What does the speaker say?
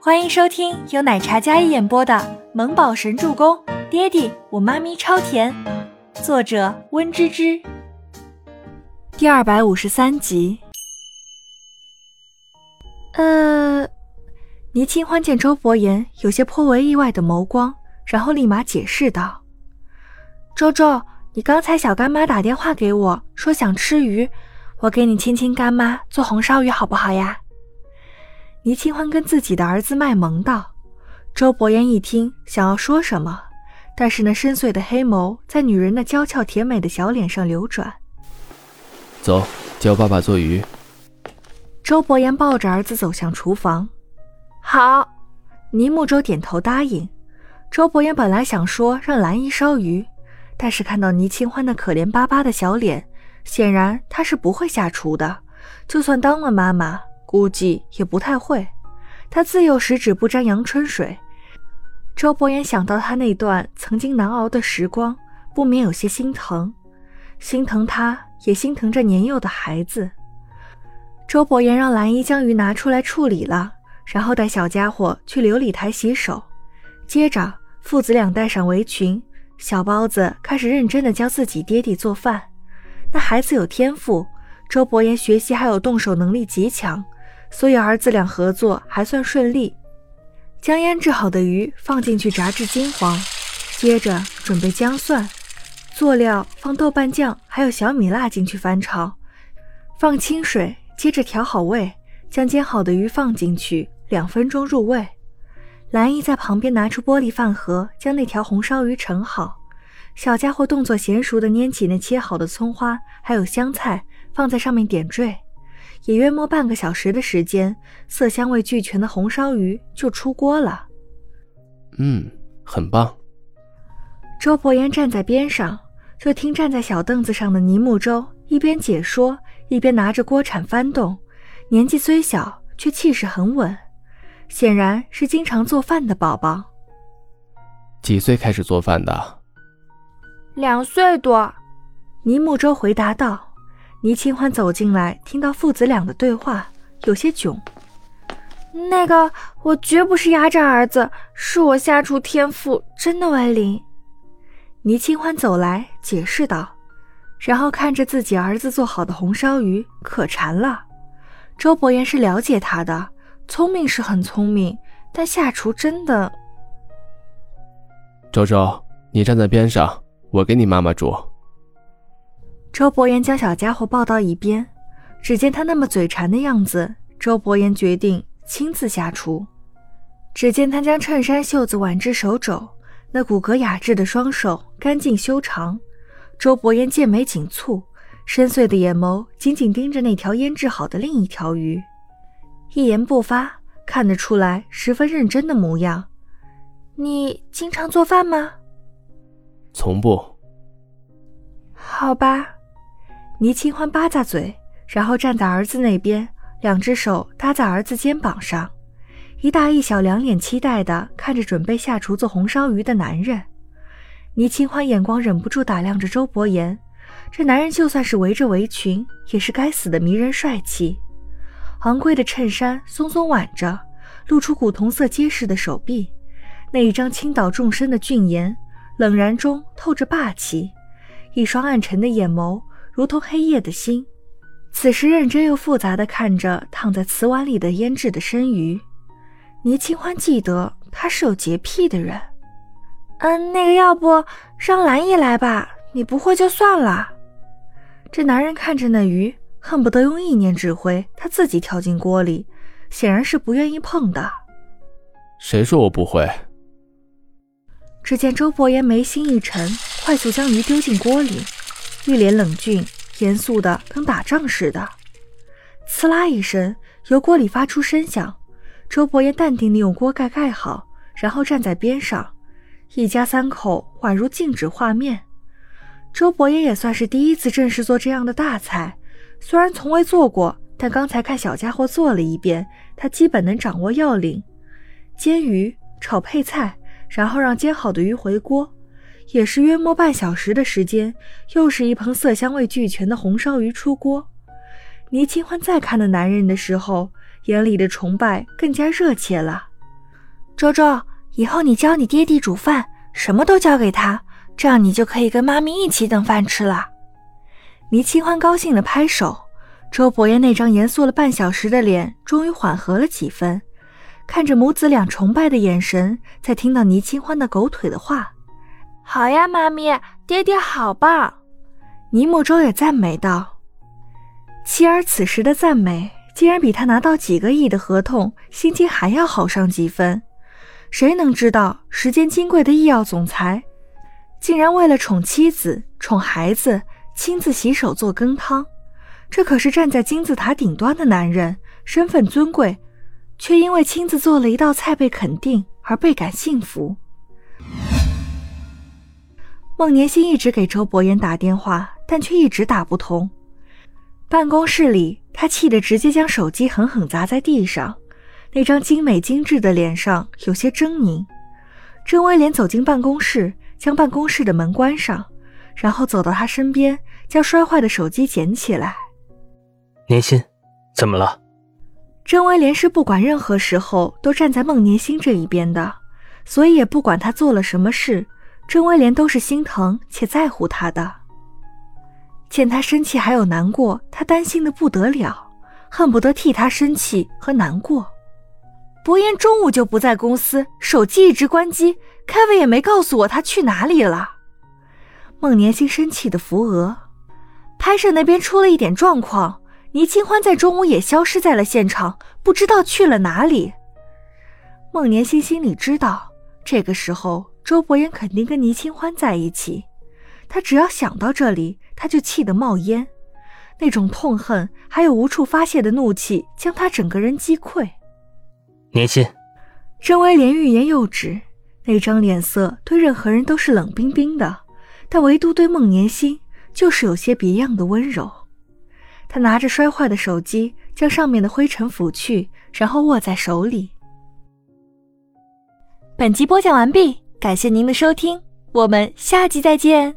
欢迎收听由奶茶嘉一演播的《萌宝神助攻》，爹地我妈咪超甜，作者温芝芝。第二百五十三集。呃，倪清欢见周伯言有些颇为意外的眸光，然后立马解释道：“周周，你刚才小干妈打电话给我说想吃鱼，我给你亲亲干妈做红烧鱼好不好呀？”倪清欢跟自己的儿子卖萌道。周伯言一听，想要说什么，但是那深邃的黑眸在女人那娇俏甜美的小脸上流转。走，教爸爸做鱼。周伯言抱着儿子走向厨房。好，倪木舟点头答应。周伯言本来想说让兰姨烧鱼，但是看到倪清欢那可怜巴巴的小脸，显然她是不会下厨的。就算当了妈妈，估计也不太会。他自幼十指不沾阳春水。周伯言想到他那段曾经难熬的时光，不免有些心疼，心疼他，也心疼这年幼的孩子。周伯言让兰姨将鱼拿出来处理了，然后带小家伙去琉璃台洗手。接着，父子俩戴上围裙，小包子开始认真的教自己爹地做饭。那孩子有天赋，周伯言学习还有动手能力极强，所以儿子俩合作还算顺利。将腌制好的鱼放进去炸至金黄，接着准备姜蒜、佐料，放豆瓣酱还有小米辣进去翻炒，放清水，接着调好味，将煎好的鱼放进去，两分钟入味。兰姨在旁边拿出玻璃饭盒，将那条红烧鱼盛好。小家伙动作娴熟地拈起那切好的葱花还有香菜，放在上面点缀。也约莫半个小时的时间，色香味俱全的红烧鱼就出锅了。嗯，很棒。周伯言站在边上，就听站在小凳子上的倪木舟一边解说，一边拿着锅铲翻动。年纪虽小，却气势很稳，显然是经常做饭的宝宝。几岁开始做饭的？两岁多。倪木舟回答道。倪清欢走进来，听到父子俩的对话，有些囧。那个，我绝不是压榨儿子，是我下厨天赋真的为零。倪清欢走来解释道，然后看着自己儿子做好的红烧鱼，可馋了。周伯言是了解他的，聪明是很聪明，但下厨真的……周周，你站在边上，我给你妈妈煮。周伯言将小家伙抱到一边，只见他那么嘴馋的样子，周伯言决定亲自下厨。只见他将衬衫袖子挽至手肘，那骨骼雅致的双手干净修长。周伯言剑眉紧蹙，深邃的眼眸紧紧盯着那条腌制好的另一条鱼，一言不发，看得出来十分认真的模样。你经常做饭吗？从不。好吧。倪清欢吧咂嘴，然后站在儿子那边，两只手搭在儿子肩膀上，一大一小两眼期待地看着准备下厨做红烧鱼的男人。倪清欢眼光忍不住打量着周伯言，这男人就算是围着围裙，也是该死的迷人帅气。昂贵的衬衫松松挽着，露出古铜色结实的手臂，那一张倾倒众生的俊颜，冷然中透着霸气，一双暗沉的眼眸。如同黑夜的心，此时认真又复杂的看着躺在瓷碗里的腌制的生鱼。倪清欢记得他是有洁癖的人。嗯，那个要不让兰姨来吧，你不会就算了。这男人看着那鱼，恨不得用意念指挥他自己跳进锅里，显然是不愿意碰的。谁说我不会？只见周伯言眉心一沉，快速将鱼丢进锅里。一脸冷峻，严肃的跟打仗似的。呲啦一声，油锅里发出声响。周伯言淡定地用锅盖盖好，然后站在边上。一家三口宛如静止画面。周伯言也算是第一次正式做这样的大菜，虽然从未做过，但刚才看小家伙做了一遍，他基本能掌握要领。煎鱼、炒配菜，然后让煎好的鱼回锅。也是约莫半小时的时间，又是一盆色香味俱全的红烧鱼出锅。倪清欢再看那男人的时候，眼里的崇拜更加热切了。周周，以后你教你爹地煮饭，什么都交给他，这样你就可以跟妈咪一起等饭吃了。倪清欢高兴地拍手，周伯言那张严肃了半小时的脸终于缓和了几分，看着母子俩崇拜的眼神，在听到倪清欢的狗腿的话：“好呀，妈咪，爹爹好棒。”尼木周也赞美道。妻儿此时的赞美，竟然比他拿到几个亿的合同心情还要好上几分。谁能知道，时间金贵的医药总裁，竟然为了宠妻子、宠孩子，亲自洗手做羹汤？这可是站在金字塔顶端的男人，身份尊贵，却因为亲自做了一道菜被肯定而倍感幸福。孟年星一直给周伯言打电话，但却一直打不通。办公室里，他气得直接将手机狠狠砸在地上，那张精美精致的脸上有些狰狞。郑威廉走进办公室，将办公室的门关上，然后走到他身边，将摔坏的手机捡起来。年心，怎么了？郑威廉是不管任何时候都站在孟年心这一边的，所以也不管他做了什么事，郑威廉都是心疼且在乎他的。见他生气还有难过，他担心的不得了，恨不得替他生气和难过。伯言中午就不在公司，手机一直关机，凯文也没告诉我他去哪里了。孟年星生气的扶额，拍摄那边出了一点状况，倪清欢在中午也消失在了现场，不知道去了哪里。孟年星心里知道，这个时候周伯言肯定跟倪清欢在一起，他只要想到这里。他就气得冒烟，那种痛恨还有无处发泄的怒气将他整个人击溃。年心，郑威廉欲言又止，那张脸色对任何人都是冷冰冰的，但唯独对孟年心就是有些别样的温柔。他拿着摔坏的手机，将上面的灰尘拂去，然后握在手里。本集播讲完毕，感谢您的收听，我们下集再见。